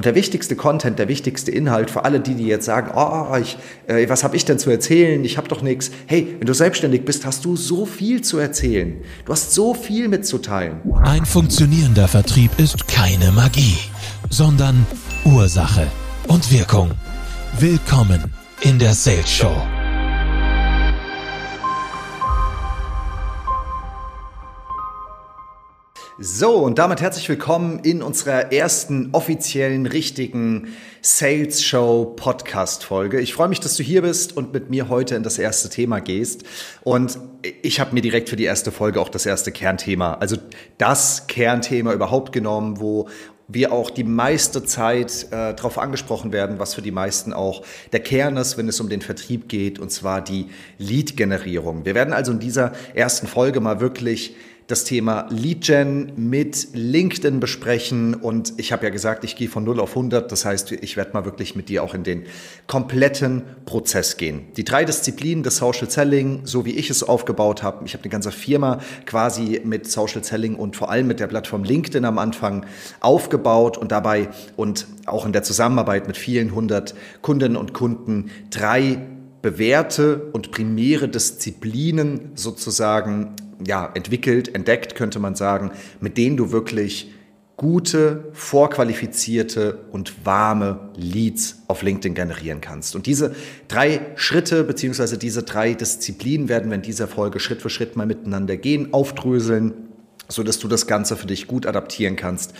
Und der wichtigste Content, der wichtigste Inhalt für alle die, die jetzt sagen, oh, ich, äh, was habe ich denn zu erzählen? Ich habe doch nichts. Hey, wenn du selbstständig bist, hast du so viel zu erzählen. Du hast so viel mitzuteilen. Ein funktionierender Vertrieb ist keine Magie, sondern Ursache und Wirkung. Willkommen in der Sales Show. So, und damit herzlich willkommen in unserer ersten offiziellen, richtigen Sales Show Podcast Folge. Ich freue mich, dass du hier bist und mit mir heute in das erste Thema gehst. Und ich habe mir direkt für die erste Folge auch das erste Kernthema, also das Kernthema überhaupt genommen, wo wir auch die meiste Zeit äh, darauf angesprochen werden, was für die meisten auch der Kern ist, wenn es um den Vertrieb geht, und zwar die Lead-Generierung. Wir werden also in dieser ersten Folge mal wirklich das Thema Lead Gen mit LinkedIn besprechen. Und ich habe ja gesagt, ich gehe von 0 auf 100. Das heißt, ich werde mal wirklich mit dir auch in den kompletten Prozess gehen. Die drei Disziplinen des Social Selling, so wie ich es aufgebaut habe. Ich habe eine ganze Firma quasi mit Social Selling und vor allem mit der Plattform LinkedIn am Anfang aufgebaut und dabei und auch in der Zusammenarbeit mit vielen hundert Kundinnen und Kunden drei bewährte und primäre Disziplinen sozusagen ja, entwickelt, entdeckt, könnte man sagen, mit denen du wirklich gute, vorqualifizierte und warme Leads auf LinkedIn generieren kannst. Und diese drei Schritte beziehungsweise diese drei Disziplinen werden wir in dieser Folge Schritt für Schritt mal miteinander gehen, aufdröseln, so dass du das Ganze für dich gut adaptieren kannst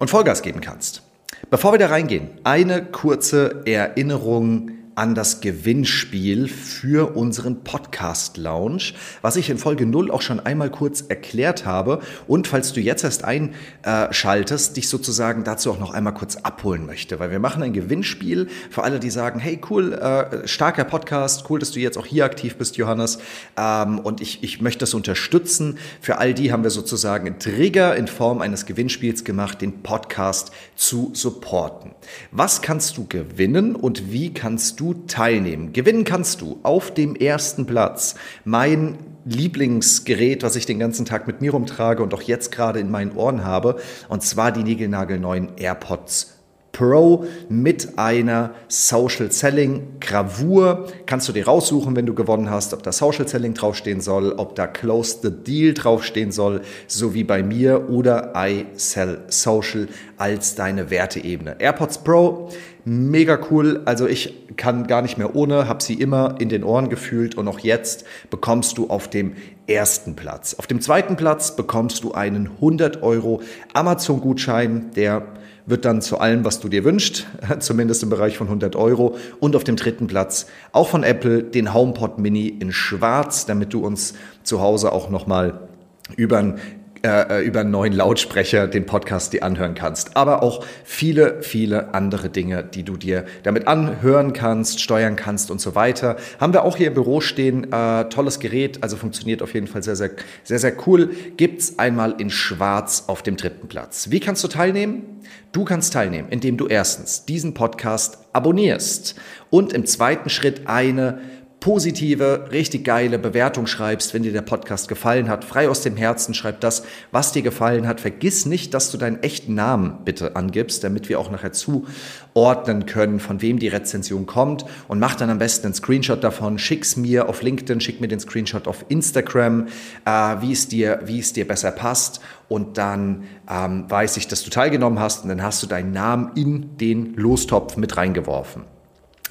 und Vollgas geben kannst. Bevor wir da reingehen, eine kurze Erinnerung an das Gewinnspiel für unseren Podcast Lounge, was ich in Folge 0 auch schon einmal kurz erklärt habe. Und falls du jetzt erst einschaltest, dich sozusagen dazu auch noch einmal kurz abholen möchte, weil wir machen ein Gewinnspiel für alle, die sagen, hey cool, äh, starker Podcast, cool, dass du jetzt auch hier aktiv bist, Johannes. Ähm, und ich, ich möchte das unterstützen. Für all die haben wir sozusagen einen Trigger in Form eines Gewinnspiels gemacht, den Podcast zu supporten. Was kannst du gewinnen und wie kannst du teilnehmen. Gewinnen kannst du auf dem ersten Platz mein Lieblingsgerät, was ich den ganzen Tag mit mir rumtrage und auch jetzt gerade in meinen Ohren habe, und zwar die niegelnagelneuen AirPods Pro mit einer Social Selling Gravur. Kannst du dir raussuchen, wenn du gewonnen hast, ob da Social Selling draufstehen soll, ob da Close the Deal draufstehen soll, so wie bei mir oder I Sell Social als deine Werteebene. AirPods Pro, mega cool. Also ich kann gar nicht mehr ohne, habe sie immer in den Ohren gefühlt und auch jetzt bekommst du auf dem ersten Platz. Auf dem zweiten Platz bekommst du einen 100 Euro Amazon-Gutschein, der wird dann zu allem, was du dir wünschst, zumindest im Bereich von 100 Euro. Und auf dem dritten Platz auch von Apple den HomePod Mini in Schwarz, damit du uns zu Hause auch nochmal über ein äh, über einen neuen Lautsprecher den Podcast dir anhören kannst. Aber auch viele, viele andere Dinge, die du dir damit anhören kannst, steuern kannst und so weiter. Haben wir auch hier im Büro stehen. Äh, tolles Gerät, also funktioniert auf jeden Fall sehr, sehr, sehr, sehr cool. Gibt's einmal in Schwarz auf dem dritten Platz. Wie kannst du teilnehmen? Du kannst teilnehmen, indem du erstens diesen Podcast abonnierst und im zweiten Schritt eine positive, richtig geile Bewertung schreibst, wenn dir der Podcast gefallen hat. Frei aus dem Herzen schreib das, was dir gefallen hat. Vergiss nicht, dass du deinen echten Namen bitte angibst, damit wir auch nachher zuordnen können, von wem die Rezension kommt. Und mach dann am besten einen Screenshot davon, schick's mir auf LinkedIn, schick mir den Screenshot auf Instagram, äh, wie, es dir, wie es dir besser passt. Und dann ähm, weiß ich, dass du teilgenommen hast und dann hast du deinen Namen in den Lostopf mit reingeworfen.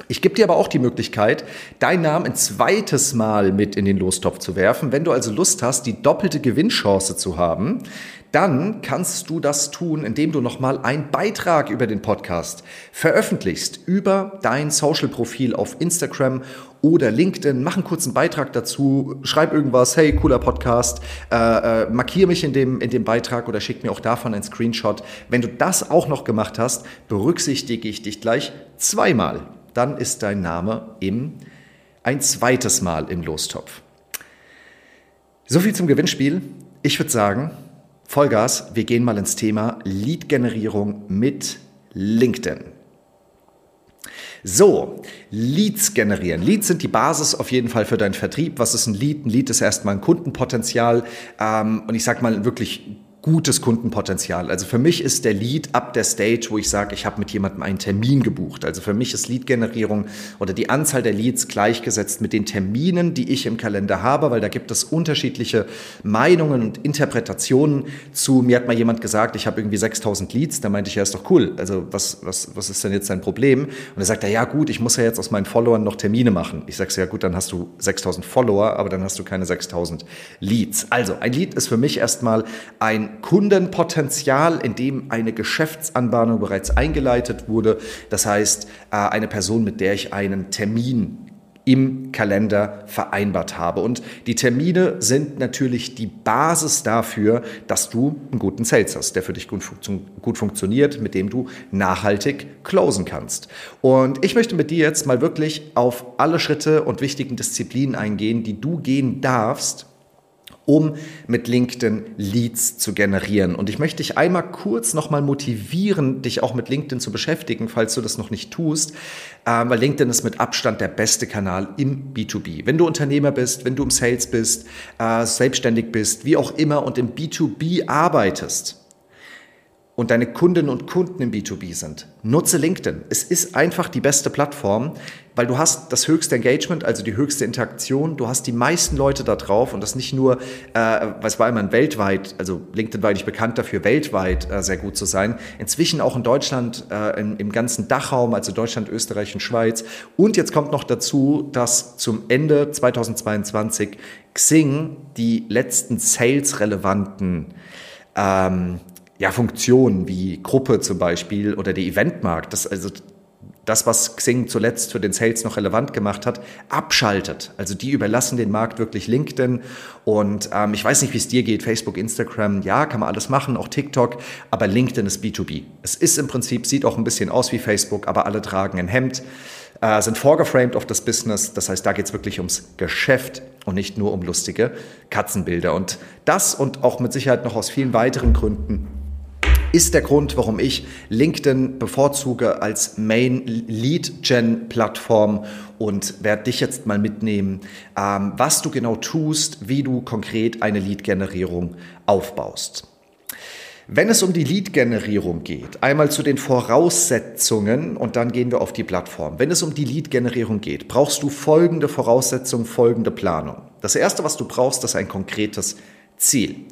Ich gebe dir aber auch die Möglichkeit, deinen Namen ein zweites Mal mit in den Lostopf zu werfen. Wenn du also Lust hast, die doppelte Gewinnchance zu haben, dann kannst du das tun, indem du nochmal einen Beitrag über den Podcast veröffentlichst, über dein Social-Profil auf Instagram oder LinkedIn. Mach einen kurzen Beitrag dazu, schreib irgendwas, hey, cooler Podcast, äh, äh, markier mich in dem, in dem Beitrag oder schick mir auch davon einen Screenshot. Wenn du das auch noch gemacht hast, berücksichtige ich dich gleich zweimal dann ist dein Name im ein zweites Mal im Lostopf. So viel zum Gewinnspiel. Ich würde sagen, Vollgas, wir gehen mal ins Thema Lead-Generierung mit LinkedIn. So, Leads generieren. Leads sind die Basis auf jeden Fall für deinen Vertrieb. Was ist ein Lead? Ein Lead ist erstmal ein Kundenpotenzial ähm, und ich sage mal wirklich gutes Kundenpotenzial. Also für mich ist der Lead ab der Stage, wo ich sage, ich habe mit jemandem einen Termin gebucht. Also für mich ist Lead-Generierung oder die Anzahl der Leads gleichgesetzt mit den Terminen, die ich im Kalender habe, weil da gibt es unterschiedliche Meinungen und Interpretationen zu. Mir hat mal jemand gesagt, ich habe irgendwie 6000 Leads. Da meinte ich, ja, ist doch cool. Also was, was, was ist denn jetzt dein Problem? Und er sagt, ja gut, ich muss ja jetzt aus meinen Followern noch Termine machen. Ich sage, ja gut, dann hast du 6000 Follower, aber dann hast du keine 6000 Leads. Also ein Lead ist für mich erstmal ein Kundenpotenzial, in dem eine Geschäftsanbahnung bereits eingeleitet wurde. Das heißt, äh, eine Person, mit der ich einen Termin im Kalender vereinbart habe. Und die Termine sind natürlich die Basis dafür, dass du einen guten Sales hast, der für dich gut, funktio gut, funktioniert, mit dem du nachhaltig closen kannst. Und ich möchte mit dir jetzt mal wirklich auf alle Schritte und wichtigen Disziplinen eingehen, die du gehen darfst, um mit LinkedIn Leads zu generieren. Und ich möchte dich einmal kurz nochmal motivieren, dich auch mit LinkedIn zu beschäftigen, falls du das noch nicht tust, äh, weil LinkedIn ist mit Abstand der beste Kanal im B2B. Wenn du Unternehmer bist, wenn du im Sales bist, äh, selbstständig bist, wie auch immer und im B2B arbeitest, und deine Kundinnen und Kunden im B2B sind, nutze LinkedIn. Es ist einfach die beste Plattform, weil du hast das höchste Engagement, also die höchste Interaktion. Du hast die meisten Leute da drauf und das nicht nur, äh, was war immer weltweit, also LinkedIn war nicht bekannt dafür, weltweit äh, sehr gut zu sein. Inzwischen auch in Deutschland, äh, im, im ganzen Dachraum, also Deutschland, Österreich und Schweiz. Und jetzt kommt noch dazu, dass zum Ende 2022 Xing die letzten sales-relevanten ähm, ja, Funktionen wie Gruppe zum Beispiel oder der Eventmarkt, das also das, was Xing zuletzt für den Sales noch relevant gemacht hat, abschaltet. Also die überlassen den Markt wirklich LinkedIn. Und ähm, ich weiß nicht, wie es dir geht, Facebook, Instagram, ja, kann man alles machen, auch TikTok, aber LinkedIn ist B2B. Es ist im Prinzip, sieht auch ein bisschen aus wie Facebook, aber alle tragen ein Hemd, äh, sind vorgeframed auf das Business. Das heißt, da geht es wirklich ums Geschäft und nicht nur um lustige Katzenbilder. Und das und auch mit Sicherheit noch aus vielen weiteren Gründen ist der Grund, warum ich LinkedIn bevorzuge als Main Lead Gen Plattform und werde dich jetzt mal mitnehmen, ähm, was du genau tust, wie du konkret eine Lead-Generierung aufbaust. Wenn es um die Lead-Generierung geht, einmal zu den Voraussetzungen und dann gehen wir auf die Plattform. Wenn es um die Lead-Generierung geht, brauchst du folgende Voraussetzungen, folgende Planung. Das erste, was du brauchst, ist ein konkretes Ziel.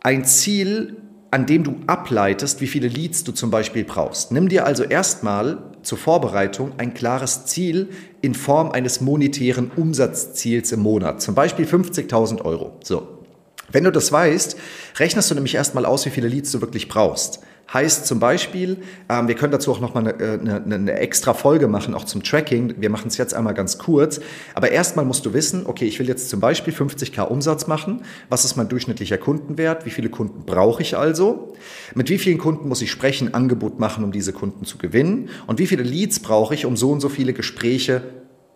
Ein Ziel an dem du ableitest, wie viele Leads du zum Beispiel brauchst. Nimm dir also erstmal zur Vorbereitung ein klares Ziel in Form eines monetären Umsatzziels im Monat, zum Beispiel 50.000 Euro. So. Wenn du das weißt, rechnest du nämlich erstmal aus, wie viele Leads du wirklich brauchst. Heißt zum Beispiel, ähm, wir können dazu auch nochmal eine, äh, eine, eine extra Folge machen, auch zum Tracking. Wir machen es jetzt einmal ganz kurz. Aber erstmal musst du wissen, okay, ich will jetzt zum Beispiel 50k Umsatz machen. Was ist mein durchschnittlicher Kundenwert? Wie viele Kunden brauche ich also? Mit wie vielen Kunden muss ich sprechen, Angebot machen, um diese Kunden zu gewinnen? Und wie viele Leads brauche ich, um so und so viele Gespräche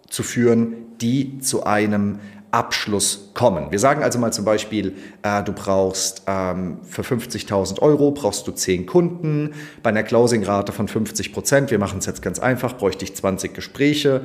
zu führen, die zu einem Abschluss kommen. Wir sagen also mal zum Beispiel, äh, du brauchst ähm, für 50.000 Euro brauchst du 10 Kunden bei einer Closing-Rate von 50 Prozent. Wir machen es jetzt ganz einfach, bräuchte ich 20 Gespräche.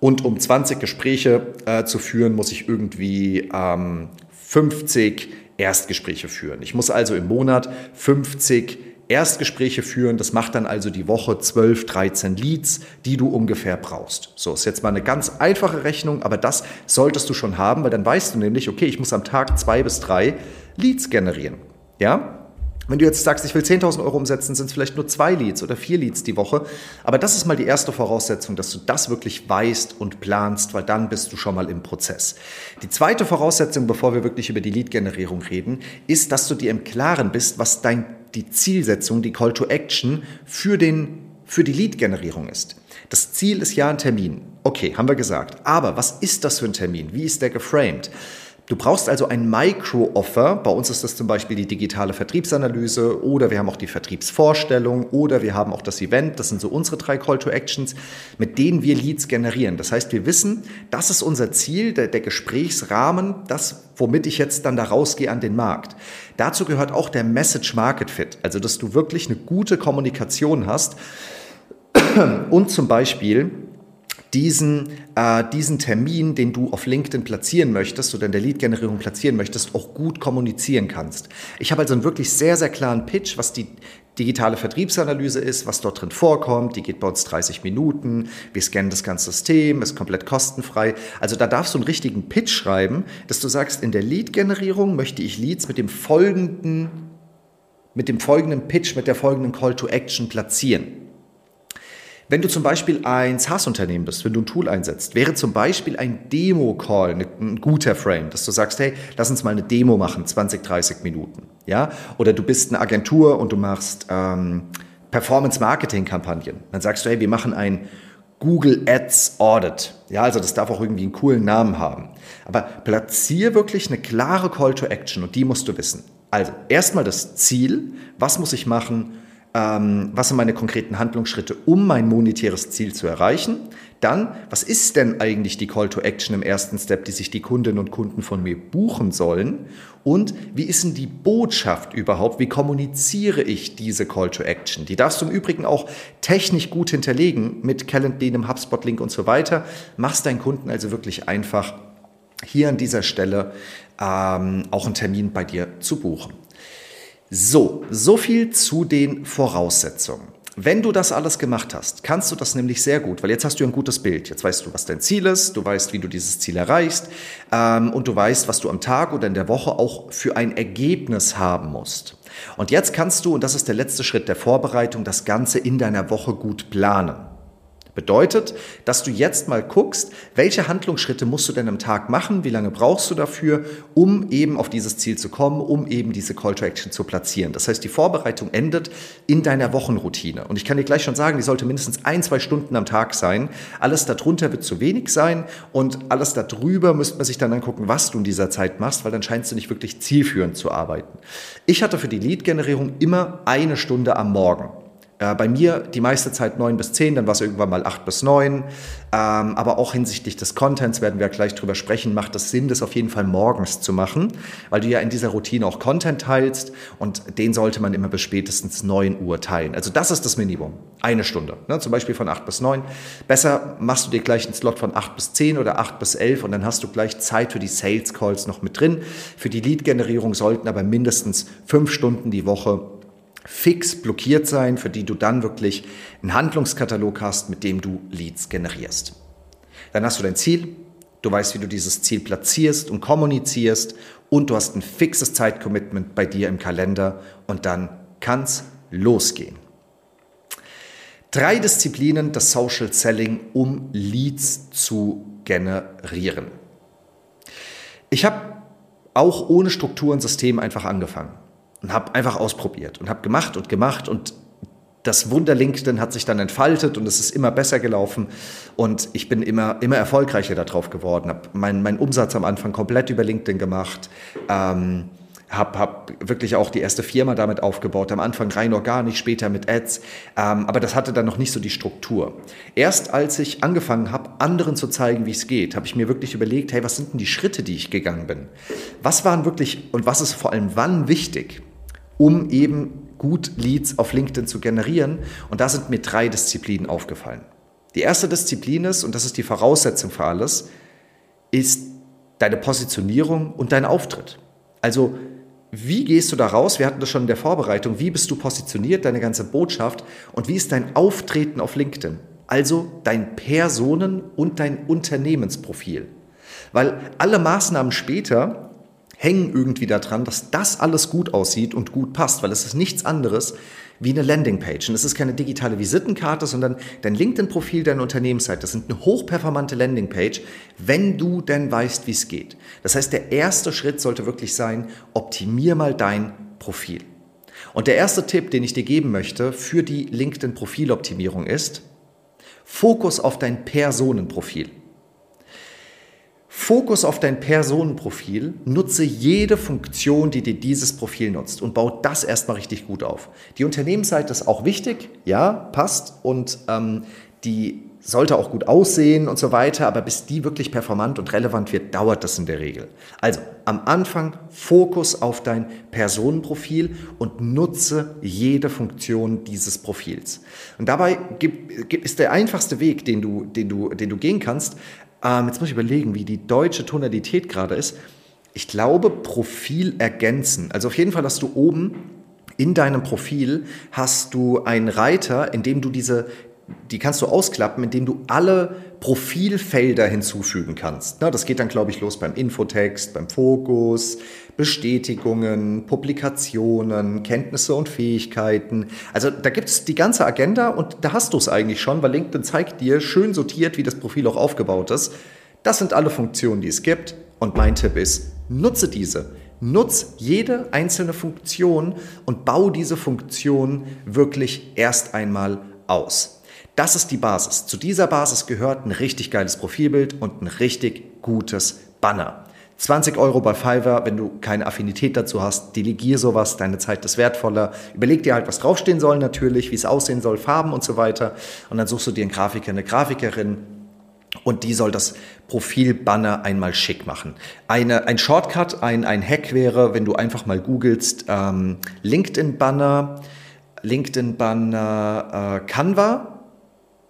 Und um 20 Gespräche äh, zu führen, muss ich irgendwie ähm, 50 Erstgespräche führen. Ich muss also im Monat 50 Erstgespräche führen. Das macht dann also die Woche 12, 13 Leads, die du ungefähr brauchst. So, ist jetzt mal eine ganz einfache Rechnung, aber das solltest du schon haben, weil dann weißt du nämlich, okay, ich muss am Tag zwei bis drei Leads generieren. Ja? Wenn du jetzt sagst, ich will 10.000 Euro umsetzen, sind es vielleicht nur zwei Leads oder vier Leads die Woche. Aber das ist mal die erste Voraussetzung, dass du das wirklich weißt und planst, weil dann bist du schon mal im Prozess. Die zweite Voraussetzung, bevor wir wirklich über die Lead-Generierung reden, ist, dass du dir im Klaren bist, was dein, die Zielsetzung, die Call to Action für, den, für die Lead-Generierung ist. Das Ziel ist ja ein Termin. Okay, haben wir gesagt. Aber was ist das für ein Termin? Wie ist der geframed? Du brauchst also ein Micro-Offer. Bei uns ist das zum Beispiel die digitale Vertriebsanalyse oder wir haben auch die Vertriebsvorstellung oder wir haben auch das Event. Das sind so unsere drei Call-to-Actions, mit denen wir Leads generieren. Das heißt, wir wissen, das ist unser Ziel, der, der Gesprächsrahmen, das, womit ich jetzt dann da rausgehe an den Markt. Dazu gehört auch der Message-Market-Fit, also dass du wirklich eine gute Kommunikation hast und zum Beispiel diesen, äh, diesen Termin, den du auf LinkedIn platzieren möchtest oder in der Lead-Generierung platzieren möchtest, auch gut kommunizieren kannst. Ich habe also einen wirklich sehr, sehr klaren Pitch, was die digitale Vertriebsanalyse ist, was dort drin vorkommt. Die geht bei uns 30 Minuten. Wir scannen das ganze System, ist komplett kostenfrei. Also da darfst du einen richtigen Pitch schreiben, dass du sagst, in der Lead-Generierung möchte ich Leads mit dem folgenden, mit dem folgenden Pitch, mit der folgenden Call to Action platzieren. Wenn du zum Beispiel ein SaaS-Unternehmen bist, wenn du ein Tool einsetzt, wäre zum Beispiel ein Demo-Call ein guter Frame, dass du sagst, hey, lass uns mal eine Demo machen, 20, 30 Minuten. Ja? Oder du bist eine Agentur und du machst ähm, Performance-Marketing-Kampagnen. Dann sagst du, hey, wir machen ein Google Ads Audit. Ja, also das darf auch irgendwie einen coolen Namen haben. Aber platzier wirklich eine klare Call to Action und die musst du wissen. Also erstmal das Ziel, was muss ich machen, ähm, was sind meine konkreten Handlungsschritte, um mein monetäres Ziel zu erreichen. Dann, was ist denn eigentlich die Call to Action im ersten Step, die sich die Kundinnen und Kunden von mir buchen sollen? Und wie ist denn die Botschaft überhaupt? Wie kommuniziere ich diese Call to Action? Die darfst du im Übrigen auch technisch gut hinterlegen mit Calendly, einem HubSpot-Link und so weiter. Machst deinen Kunden also wirklich einfach, hier an dieser Stelle ähm, auch einen Termin bei dir zu buchen. So, so viel zu den Voraussetzungen. Wenn du das alles gemacht hast, kannst du das nämlich sehr gut, weil jetzt hast du ein gutes Bild. Jetzt weißt du, was dein Ziel ist, du weißt, wie du dieses Ziel erreichst ähm, und du weißt, was du am Tag oder in der Woche auch für ein Ergebnis haben musst. Und jetzt kannst du, und das ist der letzte Schritt der Vorbereitung, das Ganze in deiner Woche gut planen. Bedeutet, dass du jetzt mal guckst, welche Handlungsschritte musst du denn am Tag machen, wie lange brauchst du dafür, um eben auf dieses Ziel zu kommen, um eben diese Call to Action zu platzieren. Das heißt, die Vorbereitung endet in deiner Wochenroutine. Und ich kann dir gleich schon sagen, die sollte mindestens ein, zwei Stunden am Tag sein. Alles darunter wird zu wenig sein und alles darüber müsste man sich dann angucken, was du in dieser Zeit machst, weil dann scheinst du nicht wirklich zielführend zu arbeiten. Ich hatte für die Lead-Generierung immer eine Stunde am Morgen. Äh, bei mir die meiste Zeit neun bis zehn, dann war es irgendwann mal acht bis neun. Ähm, aber auch hinsichtlich des Contents werden wir gleich drüber sprechen, macht es Sinn, das auf jeden Fall morgens zu machen, weil du ja in dieser Routine auch Content teilst und den sollte man immer bis spätestens neun Uhr teilen. Also das ist das Minimum. Eine Stunde. Ne? Zum Beispiel von acht bis neun. Besser machst du dir gleich einen Slot von acht bis zehn oder acht bis elf und dann hast du gleich Zeit für die Sales Calls noch mit drin. Für die Lead-Generierung sollten aber mindestens fünf Stunden die Woche fix blockiert sein, für die du dann wirklich einen Handlungskatalog hast, mit dem du Leads generierst. Dann hast du dein Ziel, du weißt, wie du dieses Ziel platzierst und kommunizierst und du hast ein fixes Zeitcommitment bei dir im Kalender und dann kann es losgehen. Drei Disziplinen des Social Selling, um Leads zu generieren. Ich habe auch ohne Struktur und System einfach angefangen und habe einfach ausprobiert und habe gemacht und gemacht und das Wunder LinkedIn hat sich dann entfaltet und es ist immer besser gelaufen und ich bin immer, immer erfolgreicher darauf geworden. Habe meinen mein Umsatz am Anfang komplett über LinkedIn gemacht. Ähm, habe hab wirklich auch die erste Firma damit aufgebaut, am Anfang rein organisch, später mit Ads, ähm, aber das hatte dann noch nicht so die Struktur. Erst als ich angefangen habe, anderen zu zeigen, wie es geht, habe ich mir wirklich überlegt, hey, was sind denn die Schritte, die ich gegangen bin? Was waren wirklich und was ist vor allem wann wichtig? Um eben gut Leads auf LinkedIn zu generieren. Und da sind mir drei Disziplinen aufgefallen. Die erste Disziplin ist, und das ist die Voraussetzung für alles, ist deine Positionierung und dein Auftritt. Also, wie gehst du da raus? Wir hatten das schon in der Vorbereitung. Wie bist du positioniert, deine ganze Botschaft? Und wie ist dein Auftreten auf LinkedIn? Also dein Personen- und dein Unternehmensprofil. Weil alle Maßnahmen später hängen irgendwie daran, dass das alles gut aussieht und gut passt, weil es ist nichts anderes wie eine Landingpage. Und es ist keine digitale Visitenkarte, sondern dein LinkedIn-Profil, deine Unternehmensseite. Das sind eine hochperformante Landingpage, wenn du denn weißt, wie es geht. Das heißt, der erste Schritt sollte wirklich sein, optimier mal dein Profil. Und der erste Tipp, den ich dir geben möchte für die LinkedIn-Profiloptimierung ist, Fokus auf dein Personenprofil. Fokus auf dein Personenprofil, nutze jede Funktion, die dir dieses Profil nutzt und bau das erstmal richtig gut auf. Die Unternehmensseite ist auch wichtig, ja, passt und ähm, die sollte auch gut aussehen und so weiter, aber bis die wirklich performant und relevant wird, dauert das in der Regel. Also am Anfang Fokus auf dein Personenprofil und nutze jede Funktion dieses Profils. Und dabei ist der einfachste Weg, den du, den du, den du gehen kannst. Ähm, jetzt muss ich überlegen, wie die deutsche Tonalität gerade ist. Ich glaube, Profil ergänzen. Also auf jeden Fall hast du oben in deinem Profil hast du einen Reiter, in dem du diese die kannst du ausklappen, indem du alle Profilfelder hinzufügen kannst. das geht dann, glaube ich, los beim Infotext, beim Fokus, Bestätigungen, Publikationen, Kenntnisse und Fähigkeiten. Also da gibt es die ganze Agenda und da hast du es eigentlich schon, weil LinkedIn zeigt dir schön sortiert, wie das Profil auch aufgebaut ist. Das sind alle Funktionen, die es gibt. Und mein Tipp ist, nutze diese. Nutz jede einzelne Funktion und bau diese Funktion wirklich erst einmal aus. Das ist die Basis. Zu dieser Basis gehört ein richtig geiles Profilbild und ein richtig gutes Banner. 20 Euro bei Fiverr, wenn du keine Affinität dazu hast, delegier sowas, deine Zeit ist wertvoller. Überleg dir halt, was draufstehen soll natürlich, wie es aussehen soll, Farben und so weiter. Und dann suchst du dir einen Grafiker, eine Grafikerin und die soll das Profilbanner einmal schick machen. Eine, ein Shortcut, ein, ein Hack wäre, wenn du einfach mal googelst ähm, LinkedIn-Banner, LinkedIn-Banner äh, Canva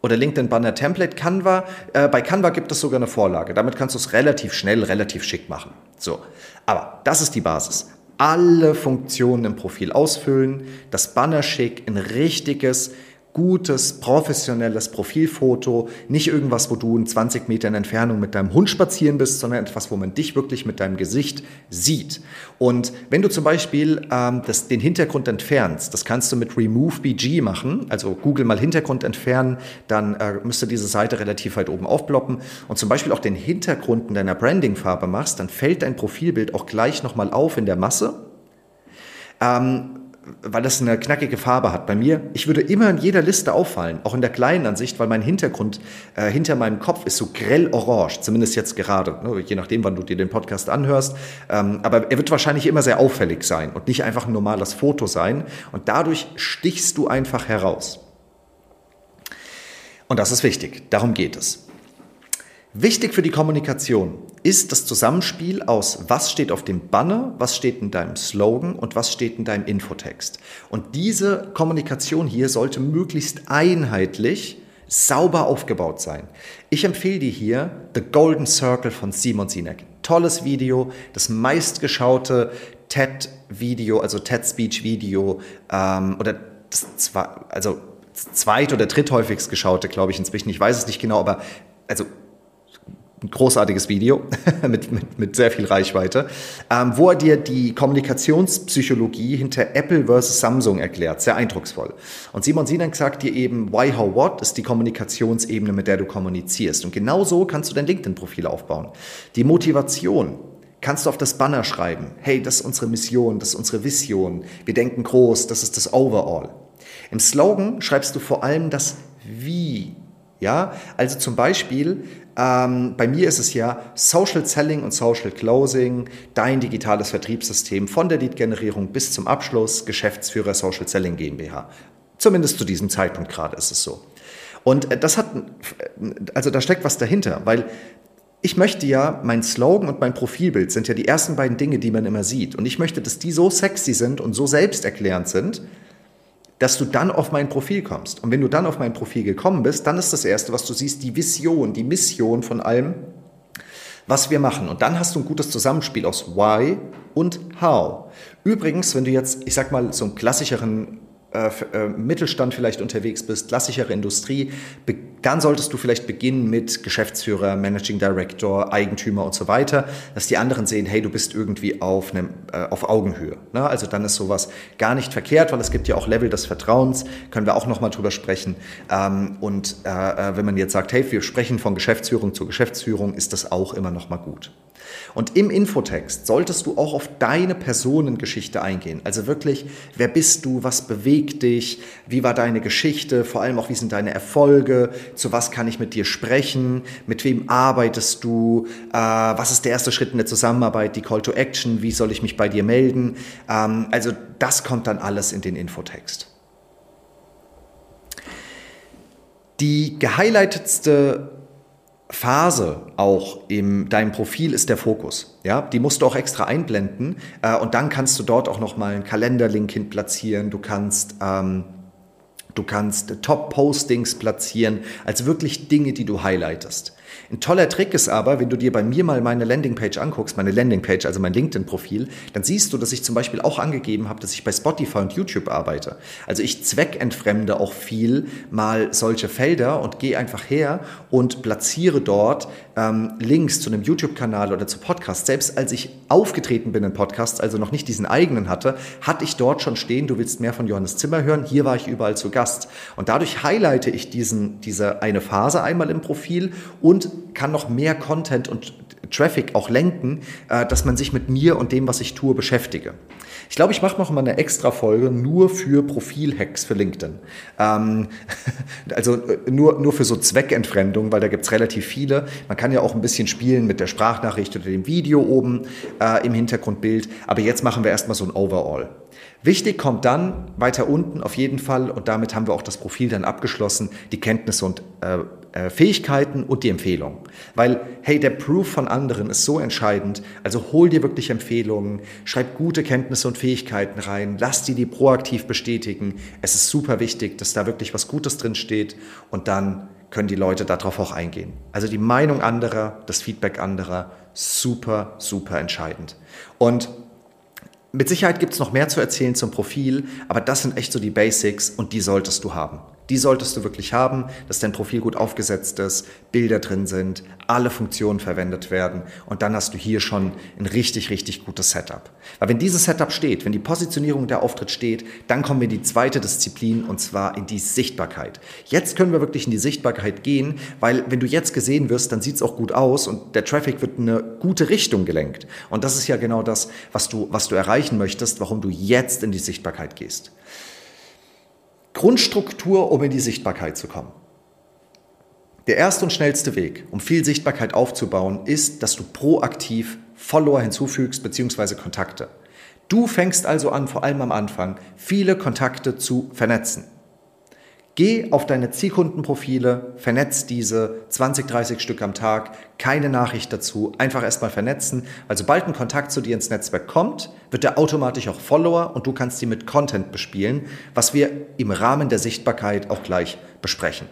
oder LinkedIn Banner Template Canva. Äh, bei Canva gibt es sogar eine Vorlage. Damit kannst du es relativ schnell, relativ schick machen. So. Aber das ist die Basis. Alle Funktionen im Profil ausfüllen, das Banner schick, ein richtiges, gutes, professionelles Profilfoto, nicht irgendwas, wo du in 20 Metern Entfernung mit deinem Hund spazieren bist, sondern etwas, wo man dich wirklich mit deinem Gesicht sieht. Und wenn du zum Beispiel ähm, das, den Hintergrund entfernst, das kannst du mit Remove BG machen, also Google mal Hintergrund entfernen, dann äh, müsste diese Seite relativ weit oben aufploppen und zum Beispiel auch den Hintergrund in deiner Brandingfarbe machst, dann fällt dein Profilbild auch gleich nochmal auf in der Masse. Ähm, weil das eine knackige Farbe hat. Bei mir, ich würde immer in jeder Liste auffallen, auch in der kleinen Ansicht, weil mein Hintergrund äh, hinter meinem Kopf ist so grell orange, zumindest jetzt gerade, ne, je nachdem, wann du dir den Podcast anhörst. Ähm, aber er wird wahrscheinlich immer sehr auffällig sein und nicht einfach ein normales Foto sein. Und dadurch stichst du einfach heraus. Und das ist wichtig, darum geht es. Wichtig für die Kommunikation ist das Zusammenspiel aus, was steht auf dem Banner, was steht in deinem Slogan und was steht in deinem Infotext. Und diese Kommunikation hier sollte möglichst einheitlich, sauber aufgebaut sein. Ich empfehle dir hier The Golden Circle von Simon Sinek. Tolles Video, das meistgeschaute TED-Video, also TED-Speech-Video ähm, oder das zwar, also zweit- oder dritthäufigst geschaute, glaube ich inzwischen. Ich weiß es nicht genau, aber also ein großartiges Video mit, mit, mit sehr viel Reichweite, ähm, wo er dir die Kommunikationspsychologie hinter Apple versus Samsung erklärt. Sehr eindrucksvoll. Und Simon Sinek sagt dir eben, why, how, what ist die Kommunikationsebene, mit der du kommunizierst. Und genau so kannst du dein LinkedIn-Profil aufbauen. Die Motivation, kannst du auf das Banner schreiben, hey, das ist unsere Mission, das ist unsere Vision, wir denken groß, das ist das Overall. Im Slogan schreibst du vor allem das Wie. Ja, also zum Beispiel, ähm, bei mir ist es ja Social Selling und Social Closing, dein digitales Vertriebssystem von der Lead-Generierung bis zum Abschluss, Geschäftsführer Social Selling GmbH. Zumindest zu diesem Zeitpunkt gerade ist es so. Und äh, das hat, also da steckt was dahinter, weil ich möchte ja, mein Slogan und mein Profilbild sind ja die ersten beiden Dinge, die man immer sieht. Und ich möchte, dass die so sexy sind und so selbsterklärend sind, dass du dann auf mein Profil kommst. Und wenn du dann auf mein Profil gekommen bist, dann ist das Erste, was du siehst, die Vision, die Mission von allem, was wir machen. Und dann hast du ein gutes Zusammenspiel aus Why und How. Übrigens, wenn du jetzt, ich sag mal, so einen klassischeren äh, äh, Mittelstand vielleicht unterwegs bist, klassischere Industrie, dann solltest du vielleicht beginnen mit Geschäftsführer, Managing Director, Eigentümer und so weiter, dass die anderen sehen, hey, du bist irgendwie auf, einem, äh, auf Augenhöhe. Ne? Also dann ist sowas gar nicht verkehrt, weil es gibt ja auch Level des Vertrauens, können wir auch nochmal drüber sprechen. Ähm, und äh, äh, wenn man jetzt sagt, hey, wir sprechen von Geschäftsführung zu Geschäftsführung, ist das auch immer nochmal gut. Und im Infotext solltest du auch auf deine Personengeschichte eingehen. Also wirklich, wer bist du, was bewegt dich, wie war deine Geschichte, vor allem auch, wie sind deine Erfolge, zu was kann ich mit dir sprechen, mit wem arbeitest du, äh, was ist der erste Schritt in der Zusammenarbeit, die Call to Action, wie soll ich mich bei dir melden. Ähm, also das kommt dann alles in den Infotext. Die gehighlightetste Phase auch in deinem Profil ist der Fokus. Ja, die musst du auch extra einblenden äh, und dann kannst du dort auch noch mal einen Kalenderlink hin platzieren. Du kannst ähm, Du kannst Top-Postings platzieren, als wirklich Dinge, die du highlightest. Ein toller Trick ist aber, wenn du dir bei mir mal meine Landingpage anguckst, meine Landingpage, also mein LinkedIn-Profil, dann siehst du, dass ich zum Beispiel auch angegeben habe, dass ich bei Spotify und YouTube arbeite. Also ich zweckentfremde auch viel mal solche Felder und gehe einfach her und platziere dort ähm, Links zu einem YouTube-Kanal oder zu Podcasts. Selbst als ich aufgetreten bin in Podcasts, also noch nicht diesen eigenen hatte, hatte ich dort schon stehen, du willst mehr von Johannes Zimmer hören, hier war ich überall zu Gast. Und dadurch highlighte ich diesen, diese eine Phase einmal im Profil und kann noch mehr Content und Traffic auch lenken, äh, dass man sich mit mir und dem, was ich tue, beschäftige. Ich glaube, ich mache noch mal eine extra Folge nur für Profilhacks für LinkedIn. Ähm, also äh, nur, nur für so Zweckentfremdung, weil da gibt es relativ viele. Man kann ja auch ein bisschen spielen mit der Sprachnachricht oder dem Video oben äh, im Hintergrundbild. Aber jetzt machen wir erstmal so ein Overall. Wichtig kommt dann weiter unten auf jeden Fall, und damit haben wir auch das Profil dann abgeschlossen, die Kenntnisse und äh, Fähigkeiten und die Empfehlung. Weil, hey, der Proof von anderen ist so entscheidend. Also hol dir wirklich Empfehlungen, schreib gute Kenntnisse und Fähigkeiten rein, lass die die proaktiv bestätigen. Es ist super wichtig, dass da wirklich was Gutes drin steht und dann können die Leute darauf auch eingehen. Also die Meinung anderer, das Feedback anderer, super, super entscheidend. Und mit Sicherheit gibt es noch mehr zu erzählen zum Profil, aber das sind echt so die Basics und die solltest du haben. Die solltest du wirklich haben, dass dein Profil gut aufgesetzt ist, Bilder drin sind, alle Funktionen verwendet werden und dann hast du hier schon ein richtig, richtig gutes Setup. Weil wenn dieses Setup steht, wenn die Positionierung der Auftritt steht, dann kommen wir in die zweite Disziplin und zwar in die Sichtbarkeit. Jetzt können wir wirklich in die Sichtbarkeit gehen, weil wenn du jetzt gesehen wirst, dann sieht es auch gut aus und der Traffic wird in eine gute Richtung gelenkt. Und das ist ja genau das, was du, was du erreichen möchtest, warum du jetzt in die Sichtbarkeit gehst. Grundstruktur, um in die Sichtbarkeit zu kommen. Der erste und schnellste Weg, um viel Sichtbarkeit aufzubauen, ist, dass du proaktiv Follower hinzufügst bzw. Kontakte. Du fängst also an, vor allem am Anfang, viele Kontakte zu vernetzen. Geh auf deine Zielkundenprofile, vernetz diese 20, 30 Stück am Tag, keine Nachricht dazu, einfach erstmal vernetzen, weil sobald ein Kontakt zu dir ins Netzwerk kommt, wird er automatisch auch Follower und du kannst sie mit Content bespielen, was wir im Rahmen der Sichtbarkeit auch gleich besprechen.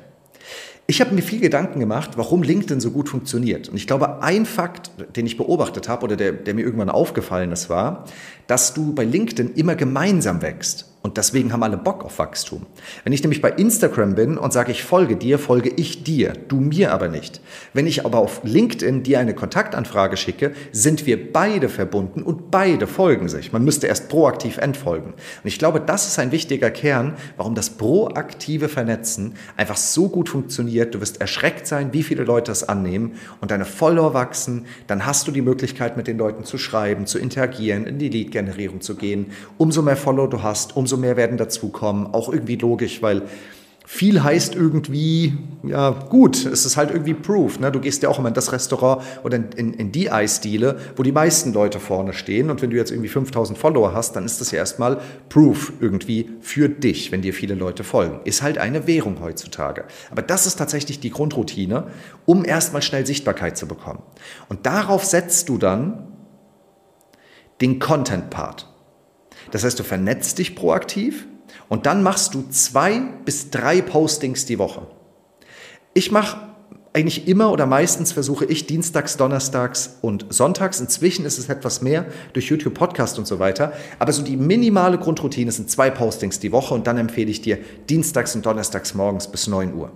Ich habe mir viel Gedanken gemacht, warum LinkedIn so gut funktioniert. Und ich glaube, ein Fakt, den ich beobachtet habe oder der, der mir irgendwann aufgefallen ist, war, dass du bei LinkedIn immer gemeinsam wächst. Und deswegen haben alle Bock auf Wachstum. Wenn ich nämlich bei Instagram bin und sage, ich folge dir, folge ich dir, du mir aber nicht. Wenn ich aber auf LinkedIn dir eine Kontaktanfrage schicke, sind wir beide verbunden und beide folgen sich. Man müsste erst proaktiv entfolgen. Und ich glaube, das ist ein wichtiger Kern, warum das proaktive Vernetzen einfach so gut funktioniert. Du wirst erschreckt sein, wie viele Leute es annehmen und deine Follower wachsen. Dann hast du die Möglichkeit, mit den Leuten zu schreiben, zu interagieren, in die Lead-Generierung zu gehen. Umso mehr Follower du hast, umso mehr werden dazukommen. Auch irgendwie logisch, weil viel heißt irgendwie, ja gut, es ist halt irgendwie Proof. Ne? Du gehst ja auch immer in das Restaurant oder in, in, in die Eisdiele, wo die meisten Leute vorne stehen. Und wenn du jetzt irgendwie 5000 Follower hast, dann ist das ja erstmal Proof irgendwie für dich, wenn dir viele Leute folgen. Ist halt eine Währung heutzutage. Aber das ist tatsächlich die Grundroutine, um erstmal schnell Sichtbarkeit zu bekommen. Und darauf setzt du dann den Content-Part. Das heißt, du vernetzt dich proaktiv und dann machst du zwei bis drei Postings die Woche. Ich mache eigentlich immer oder meistens versuche ich dienstags, donnerstags und sonntags. Inzwischen ist es etwas mehr durch YouTube, Podcast und so weiter. Aber so die minimale Grundroutine sind zwei Postings die Woche und dann empfehle ich dir dienstags und donnerstags morgens bis 9 Uhr.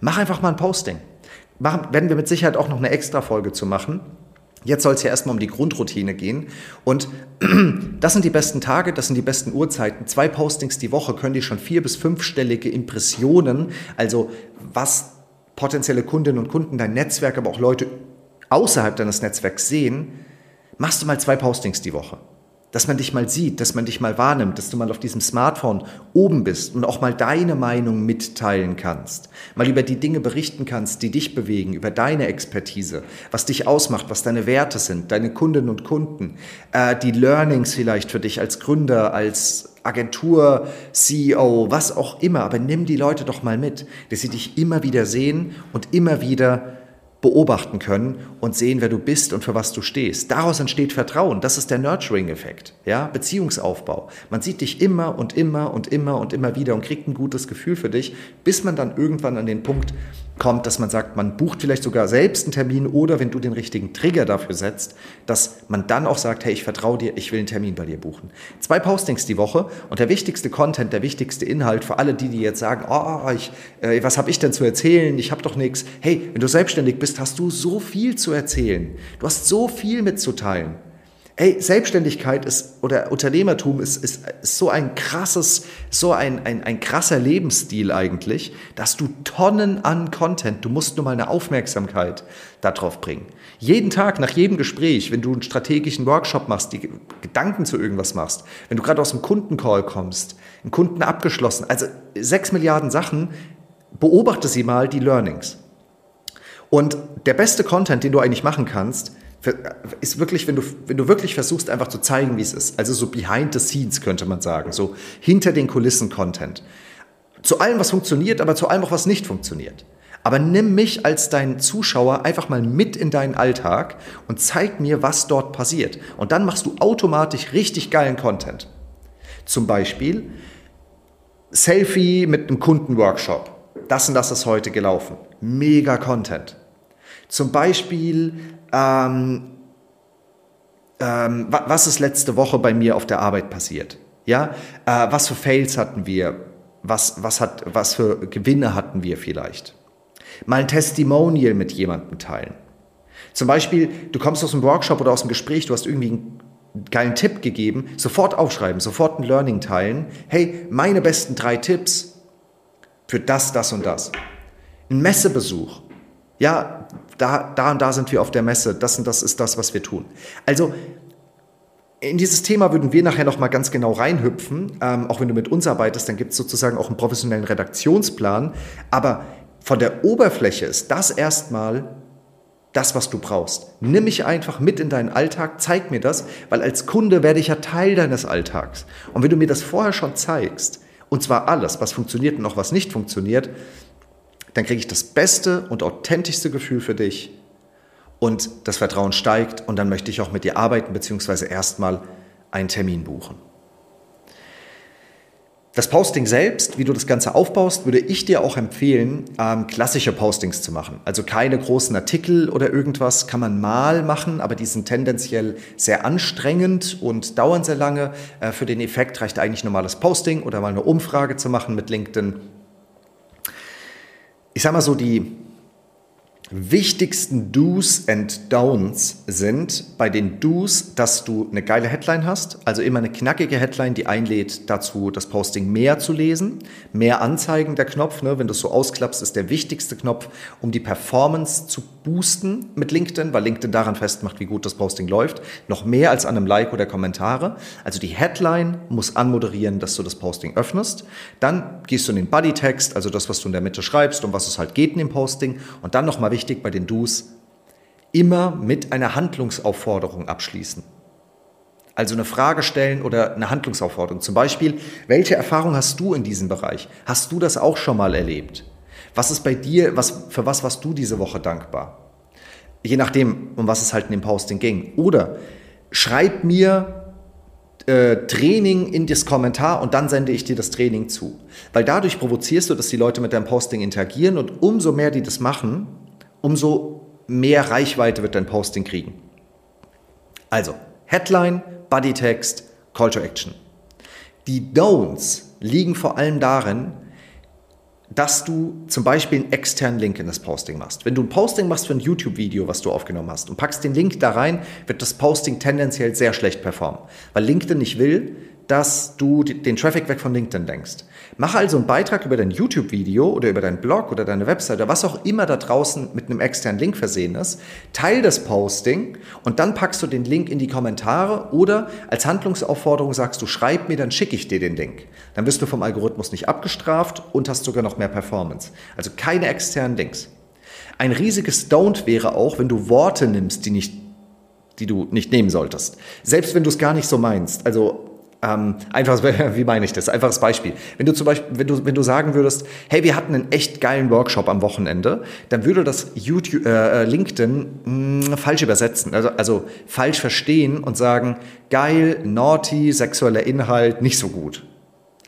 Mach einfach mal ein Posting. Machen, werden wir mit Sicherheit auch noch eine extra Folge zu machen. Jetzt soll es ja erstmal um die Grundroutine gehen. Und das sind die besten Tage, das sind die besten Uhrzeiten. Zwei Postings die Woche können dir schon vier- bis fünfstellige Impressionen, also was potenzielle Kundinnen und Kunden, dein Netzwerk, aber auch Leute außerhalb deines Netzwerks sehen, machst du mal zwei Postings die Woche. Dass man dich mal sieht, dass man dich mal wahrnimmt, dass du mal auf diesem Smartphone oben bist und auch mal deine Meinung mitteilen kannst, mal über die Dinge berichten kannst, die dich bewegen, über deine Expertise, was dich ausmacht, was deine Werte sind, deine Kundinnen und Kunden, äh, die Learnings vielleicht für dich als Gründer, als Agentur, CEO, was auch immer, aber nimm die Leute doch mal mit, dass sie dich immer wieder sehen und immer wieder beobachten können und sehen, wer du bist und für was du stehst. Daraus entsteht Vertrauen. Das ist der Nurturing-Effekt, ja, Beziehungsaufbau. Man sieht dich immer und immer und immer und immer wieder und kriegt ein gutes Gefühl für dich, bis man dann irgendwann an den Punkt kommt, dass man sagt, man bucht vielleicht sogar selbst einen Termin oder wenn du den richtigen Trigger dafür setzt, dass man dann auch sagt, hey, ich vertraue dir, ich will einen Termin bei dir buchen. Zwei Postings die Woche und der wichtigste Content, der wichtigste Inhalt für alle die, die jetzt sagen, oh, ich, äh, was habe ich denn zu erzählen? Ich habe doch nichts. Hey, wenn du selbstständig bist, hast du so viel zu erzählen. Du hast so viel mitzuteilen. Ey, Selbstständigkeit ist oder Unternehmertum ist, ist, ist so ein krasses, so ein, ein, ein krasser Lebensstil eigentlich, dass du Tonnen an Content, du musst nur mal eine Aufmerksamkeit darauf bringen. Jeden Tag, nach jedem Gespräch, wenn du einen strategischen Workshop machst, die Gedanken zu irgendwas machst, wenn du gerade aus dem Kundencall kommst, einen Kunden abgeschlossen, also sechs Milliarden Sachen, beobachte sie mal die Learnings. Und der beste Content, den du eigentlich machen kannst, ist wirklich, wenn du, wenn du wirklich versuchst, einfach zu zeigen, wie es ist. Also so behind the scenes könnte man sagen, so hinter den Kulissen Content. Zu allem, was funktioniert, aber zu allem auch, was nicht funktioniert. Aber nimm mich als dein Zuschauer einfach mal mit in deinen Alltag und zeig mir, was dort passiert. Und dann machst du automatisch richtig geilen Content. Zum Beispiel Selfie mit einem Kundenworkshop. Das und das ist heute gelaufen. Mega Content. Zum Beispiel ähm, ähm, was ist letzte Woche bei mir auf der Arbeit passiert? Ja, äh, was für Fails hatten wir? Was, was, hat, was für Gewinne hatten wir vielleicht? Mal ein Testimonial mit jemandem teilen. Zum Beispiel, du kommst aus einem Workshop oder aus einem Gespräch, du hast irgendwie einen geilen Tipp gegeben, sofort aufschreiben, sofort ein Learning teilen. Hey, meine besten drei Tipps für das, das und das. Ein Messebesuch. Ja, da, da und da sind wir auf der Messe, das und das ist das, was wir tun. Also in dieses Thema würden wir nachher noch mal ganz genau reinhüpfen. Ähm, auch wenn du mit uns arbeitest, dann gibt es sozusagen auch einen professionellen Redaktionsplan. Aber von der Oberfläche ist das erstmal das, was du brauchst. Nimm mich einfach mit in deinen Alltag, zeig mir das, weil als Kunde werde ich ja Teil deines Alltags. Und wenn du mir das vorher schon zeigst, und zwar alles, was funktioniert und auch was nicht funktioniert, dann kriege ich das beste und authentischste Gefühl für dich und das Vertrauen steigt und dann möchte ich auch mit dir arbeiten beziehungsweise erstmal einen Termin buchen. Das Posting selbst, wie du das Ganze aufbaust, würde ich dir auch empfehlen, ähm, klassische Postings zu machen. Also keine großen Artikel oder irgendwas kann man mal machen, aber die sind tendenziell sehr anstrengend und dauern sehr lange. Äh, für den Effekt reicht eigentlich normales Posting oder mal eine Umfrage zu machen mit LinkedIn ich sag mal so, die wichtigsten Do's and Don'ts sind bei den Do's, dass du eine geile Headline hast, also immer eine knackige Headline, die einlädt dazu, das Posting mehr zu lesen, mehr Anzeigen der Knopf, ne, wenn du es so ausklappst, ist der wichtigste Knopf, um die Performance zu boosten mit LinkedIn, weil LinkedIn daran festmacht, wie gut das Posting läuft, noch mehr als an einem Like oder Kommentare. Also die Headline muss anmoderieren, dass du das Posting öffnest. Dann gehst du in den Bodytext, also das, was du in der Mitte schreibst, um was es halt geht in dem Posting. Und dann nochmal wichtig bei den Do's, immer mit einer Handlungsaufforderung abschließen. Also eine Frage stellen oder eine Handlungsaufforderung. Zum Beispiel, welche Erfahrung hast du in diesem Bereich? Hast du das auch schon mal erlebt? Was ist bei dir, was, für was warst du diese Woche dankbar? Je nachdem, um was es halt in dem Posting ging. Oder schreib mir äh, Training in das Kommentar und dann sende ich dir das Training zu. Weil dadurch provozierst du, dass die Leute mit deinem Posting interagieren und umso mehr die das machen, umso mehr Reichweite wird dein Posting kriegen. Also, Headline, Bodytext, Call to Action. Die Don'ts liegen vor allem darin, dass du zum Beispiel einen externen Link in das Posting machst. Wenn du ein Posting machst für ein YouTube-Video, was du aufgenommen hast und packst den Link da rein, wird das Posting tendenziell sehr schlecht performen. Weil LinkedIn nicht will, dass du den Traffic weg von LinkedIn lenkst. Mach also einen Beitrag über dein YouTube-Video oder über deinen Blog oder deine Website oder was auch immer da draußen mit einem externen Link versehen ist. Teil das Posting und dann packst du den Link in die Kommentare oder als Handlungsaufforderung sagst du, schreib mir, dann schicke ich dir den Link. Dann wirst du vom Algorithmus nicht abgestraft und hast sogar noch mehr Performance. Also keine externen Links. Ein riesiges Don't wäre auch, wenn du Worte nimmst, die nicht die du nicht nehmen solltest. Selbst wenn du es gar nicht so meinst. Also ähm, einfaches, wie meine ich das? Einfaches Beispiel. Wenn du zum Beispiel, wenn du, wenn du sagen würdest, hey, wir hatten einen echt geilen Workshop am Wochenende, dann würde das YouTube, äh, LinkedIn mh, hm, falsch übersetzen, also, also falsch verstehen und sagen, geil, naughty, sexueller Inhalt, nicht so gut.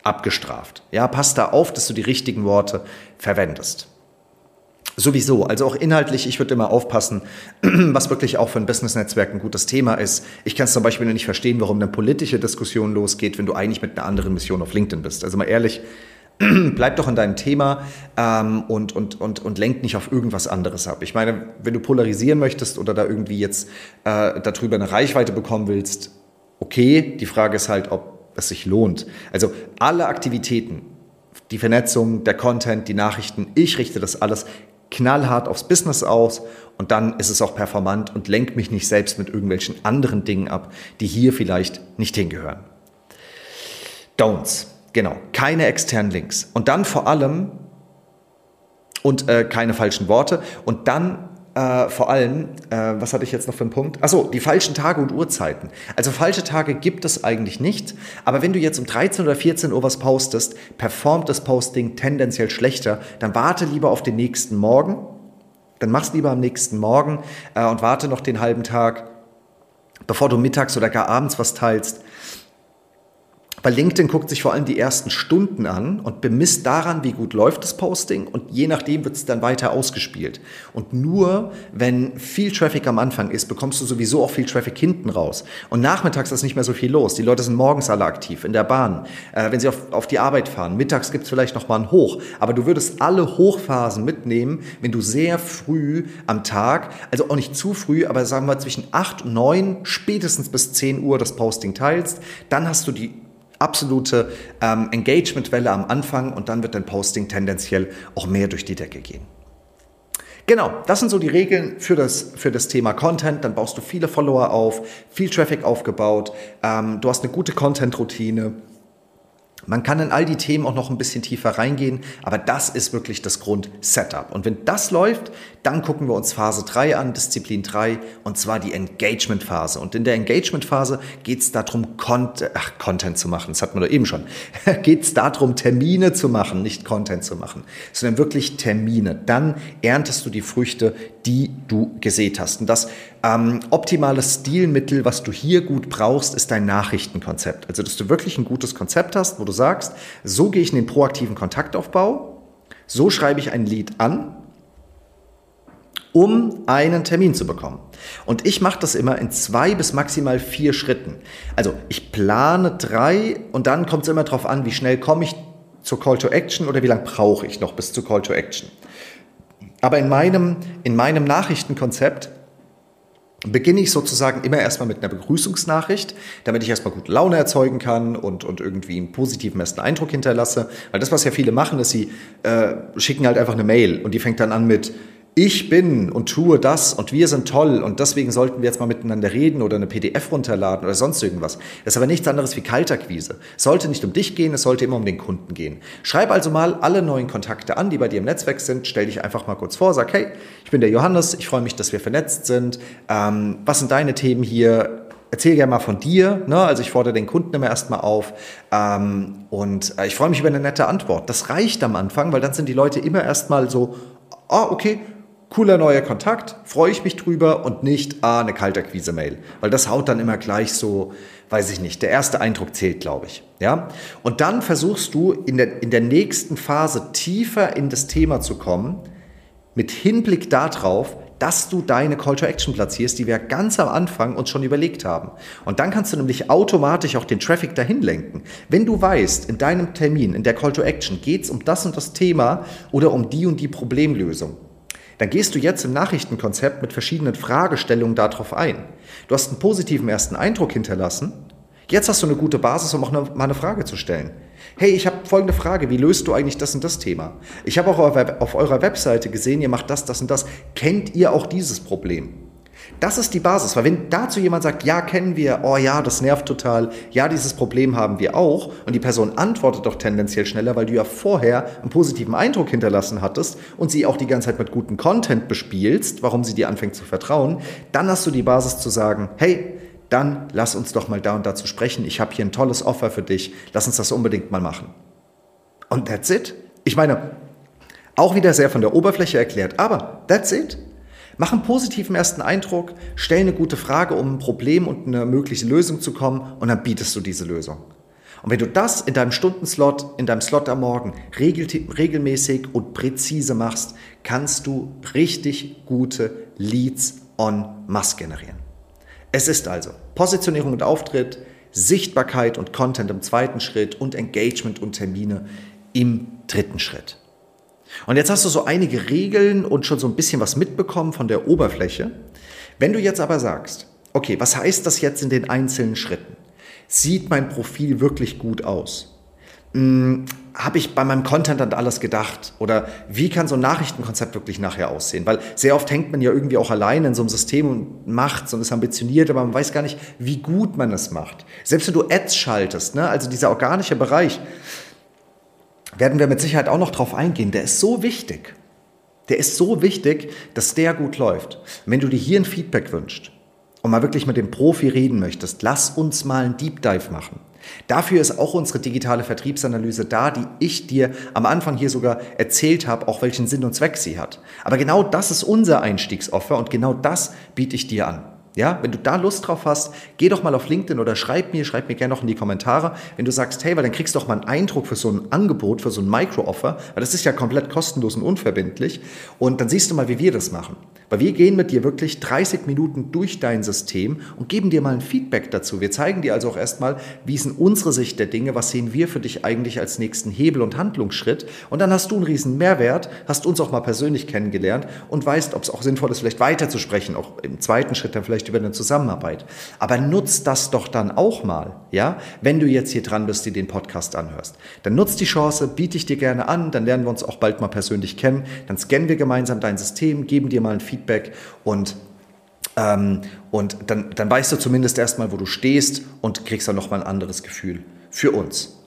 Abgestraft. Ja, pass da auf, dass du die richtigen Worte verwendest. Sowieso, also auch inhaltlich, ich würde immer aufpassen, was wirklich auch für ein Business-Netzwerk ein gutes Thema ist. Ich kann es zum Beispiel nicht verstehen, warum eine politische Diskussion losgeht, wenn du eigentlich mit einer anderen Mission auf LinkedIn bist. Also mal ehrlich, bleib doch in deinem Thema ähm, und, und, und, und lenk nicht auf irgendwas anderes ab. Ich meine, wenn du polarisieren möchtest oder da irgendwie jetzt äh, darüber eine Reichweite bekommen willst, okay, die Frage ist halt, ob es sich lohnt. Also alle Aktivitäten, die Vernetzung, der Content, die Nachrichten, ich richte das alles knallhart aufs Business aus und dann ist es auch performant und lenkt mich nicht selbst mit irgendwelchen anderen Dingen ab, die hier vielleicht nicht hingehören. Don'ts, genau, keine externen Links und dann vor allem und äh, keine falschen Worte und dann äh, vor allem, äh, was hatte ich jetzt noch für einen Punkt? Achso, die falschen Tage und Uhrzeiten. Also falsche Tage gibt es eigentlich nicht, aber wenn du jetzt um 13 oder 14 Uhr was postest, performt das Posting tendenziell schlechter, dann warte lieber auf den nächsten Morgen, dann mach's lieber am nächsten Morgen äh, und warte noch den halben Tag, bevor du mittags oder gar abends was teilst. Weil LinkedIn guckt sich vor allem die ersten Stunden an und bemisst daran, wie gut läuft das Posting und je nachdem wird es dann weiter ausgespielt. Und nur wenn viel Traffic am Anfang ist, bekommst du sowieso auch viel Traffic hinten raus. Und nachmittags ist nicht mehr so viel los. Die Leute sind morgens alle aktiv, in der Bahn, äh, wenn sie auf, auf die Arbeit fahren. Mittags gibt es vielleicht noch mal ein Hoch. Aber du würdest alle Hochphasen mitnehmen, wenn du sehr früh am Tag, also auch nicht zu früh, aber sagen wir zwischen 8 und 9, spätestens bis 10 Uhr das Posting teilst. Dann hast du die absolute ähm, Engagementwelle am Anfang und dann wird dein Posting tendenziell auch mehr durch die Decke gehen. Genau, das sind so die Regeln für das, für das Thema Content. Dann baust du viele Follower auf, viel Traffic aufgebaut, ähm, du hast eine gute Content-Routine man kann in all die Themen auch noch ein bisschen tiefer reingehen, aber das ist wirklich das Grund-Setup. Und wenn das läuft, dann gucken wir uns Phase 3 an, Disziplin 3, und zwar die Engagement-Phase. Und in der Engagement-Phase geht es darum, Content, ach, Content zu machen, das hatten wir doch eben schon, geht es darum, Termine zu machen, nicht Content zu machen, sondern wirklich Termine. Dann erntest du die Früchte, die du gesät hast. Und das ähm, optimale Stilmittel, was du hier gut brauchst, ist dein Nachrichtenkonzept. Also, dass du wirklich ein gutes Konzept hast, wo du sagst, so gehe ich in den proaktiven Kontaktaufbau, so schreibe ich ein Lied an, um einen Termin zu bekommen. Und ich mache das immer in zwei bis maximal vier Schritten. Also ich plane drei und dann kommt es immer darauf an, wie schnell komme ich zur Call to Action oder wie lange brauche ich noch bis zur Call to Action. Aber in meinem, in meinem Nachrichtenkonzept beginne ich sozusagen immer erstmal mit einer Begrüßungsnachricht, damit ich erstmal gute Laune erzeugen kann und, und irgendwie einen positiven ersten Eindruck hinterlasse. Weil das, was ja viele machen, ist, sie äh, schicken halt einfach eine Mail und die fängt dann an mit ich bin und tue das und wir sind toll und deswegen sollten wir jetzt mal miteinander reden oder eine PDF runterladen oder sonst irgendwas. Das ist aber nichts anderes wie Kalterquise. Es sollte nicht um dich gehen, es sollte immer um den Kunden gehen. Schreib also mal alle neuen Kontakte an, die bei dir im Netzwerk sind. Stell dich einfach mal kurz vor, sag, hey, ich bin der Johannes, ich freue mich, dass wir vernetzt sind. Ähm, was sind deine Themen hier? erzähl gerne mal von dir. Ne? Also ich fordere den Kunden immer erstmal auf ähm, und äh, ich freue mich über eine nette Antwort. Das reicht am Anfang, weil dann sind die Leute immer erstmal so, ah, okay, cooler neuer Kontakt, freue ich mich drüber und nicht, ah, eine Kalterquise-Mail. Weil das haut dann immer gleich so, weiß ich nicht, der erste Eindruck zählt, glaube ich. Ja? Und dann versuchst du in der, in der nächsten Phase tiefer in das Thema zu kommen, mit Hinblick darauf, dass du deine Call to Action platzierst, die wir ganz am Anfang uns schon überlegt haben. Und dann kannst du nämlich automatisch auch den Traffic dahin lenken. Wenn du weißt, in deinem Termin, in der Call to Action geht es um das und das Thema oder um die und die Problemlösung, dann gehst du jetzt im Nachrichtenkonzept mit verschiedenen Fragestellungen darauf ein. Du hast einen positiven ersten Eindruck hinterlassen. Jetzt hast du eine gute Basis, um auch eine, mal eine Frage zu stellen. Hey, ich habe folgende Frage, wie löst du eigentlich das und das Thema? Ich habe auch auf eurer Webseite gesehen, ihr macht das, das und das. Kennt ihr auch dieses Problem? Das ist die Basis, weil wenn dazu jemand sagt, ja, kennen wir, oh ja, das nervt total, ja, dieses Problem haben wir auch, und die Person antwortet doch tendenziell schneller, weil du ja vorher einen positiven Eindruck hinterlassen hattest und sie auch die ganze Zeit mit gutem Content bespielst, warum sie dir anfängt zu vertrauen, dann hast du die Basis zu sagen, hey, dann lass uns doch mal da und dazu sprechen. Ich habe hier ein tolles Offer für dich. Lass uns das unbedingt mal machen. Und that's it. Ich meine, auch wieder sehr von der Oberfläche erklärt, aber that's it. Mach einen positiven ersten Eindruck, stell eine gute Frage, um ein Problem und eine mögliche Lösung zu kommen und dann bietest du diese Lösung. Und wenn du das in deinem Stundenslot, in deinem Slot am Morgen regel, regelmäßig und präzise machst, kannst du richtig gute Leads on masse generieren. Es ist also Positionierung und Auftritt, Sichtbarkeit und Content im zweiten Schritt und Engagement und Termine im dritten Schritt. Und jetzt hast du so einige Regeln und schon so ein bisschen was mitbekommen von der Oberfläche. Wenn du jetzt aber sagst, okay, was heißt das jetzt in den einzelnen Schritten? Sieht mein Profil wirklich gut aus? Hm, Habe ich bei meinem Content an alles gedacht? Oder wie kann so ein Nachrichtenkonzept wirklich nachher aussehen? Weil sehr oft hängt man ja irgendwie auch allein in so einem System und macht und ist ambitioniert, aber man weiß gar nicht, wie gut man es macht. Selbst wenn du Ads schaltest, ne, also dieser organische Bereich, werden wir mit Sicherheit auch noch drauf eingehen. Der ist so wichtig. Der ist so wichtig, dass der gut läuft. wenn du dir hier ein Feedback wünschst und mal wirklich mit dem Profi reden möchtest, lass uns mal einen Deep Dive machen. Dafür ist auch unsere digitale Vertriebsanalyse da, die ich dir am Anfang hier sogar erzählt habe, auch welchen Sinn und Zweck sie hat. Aber genau das ist unser Einstiegsoffer und genau das biete ich dir an. Ja, wenn du da Lust drauf hast, geh doch mal auf LinkedIn oder schreib mir, schreib mir gerne noch in die Kommentare, wenn du sagst, hey, weil dann kriegst du doch mal einen Eindruck für so ein Angebot, für so ein Micro-Offer, weil das ist ja komplett kostenlos und unverbindlich und dann siehst du mal, wie wir das machen. Weil wir gehen mit dir wirklich 30 Minuten durch dein System und geben dir mal ein Feedback dazu. Wir zeigen dir also auch erstmal, wie ist in unsere Sicht der Dinge, was sehen wir für dich eigentlich als nächsten Hebel und Handlungsschritt. Und dann hast du einen riesen Mehrwert, hast uns auch mal persönlich kennengelernt und weißt, ob es auch sinnvoll ist, vielleicht weiterzusprechen, auch im zweiten Schritt dann vielleicht über eine Zusammenarbeit. Aber nutzt das doch dann auch mal, ja, wenn du jetzt hier dran bist, dir den Podcast anhörst. Dann nutzt die Chance, biete ich dir gerne an, dann lernen wir uns auch bald mal persönlich kennen, dann scannen wir gemeinsam dein System, geben dir mal ein Feedback Feedback und ähm, und dann, dann weißt du zumindest erstmal, wo du stehst und kriegst dann nochmal ein anderes Gefühl für uns.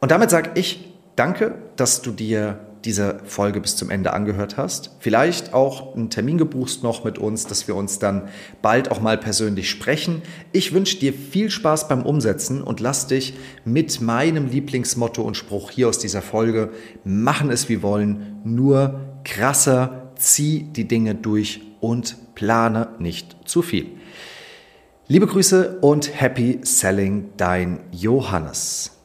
Und damit sage ich danke, dass du dir diese Folge bis zum Ende angehört hast. Vielleicht auch einen Termin gebuchst noch mit uns, dass wir uns dann bald auch mal persönlich sprechen. Ich wünsche dir viel Spaß beim Umsetzen und lass dich mit meinem Lieblingsmotto und Spruch hier aus dieser Folge machen es wie wollen, nur krasser zieh die Dinge durch und plane nicht zu viel. Liebe Grüße und happy selling, dein Johannes.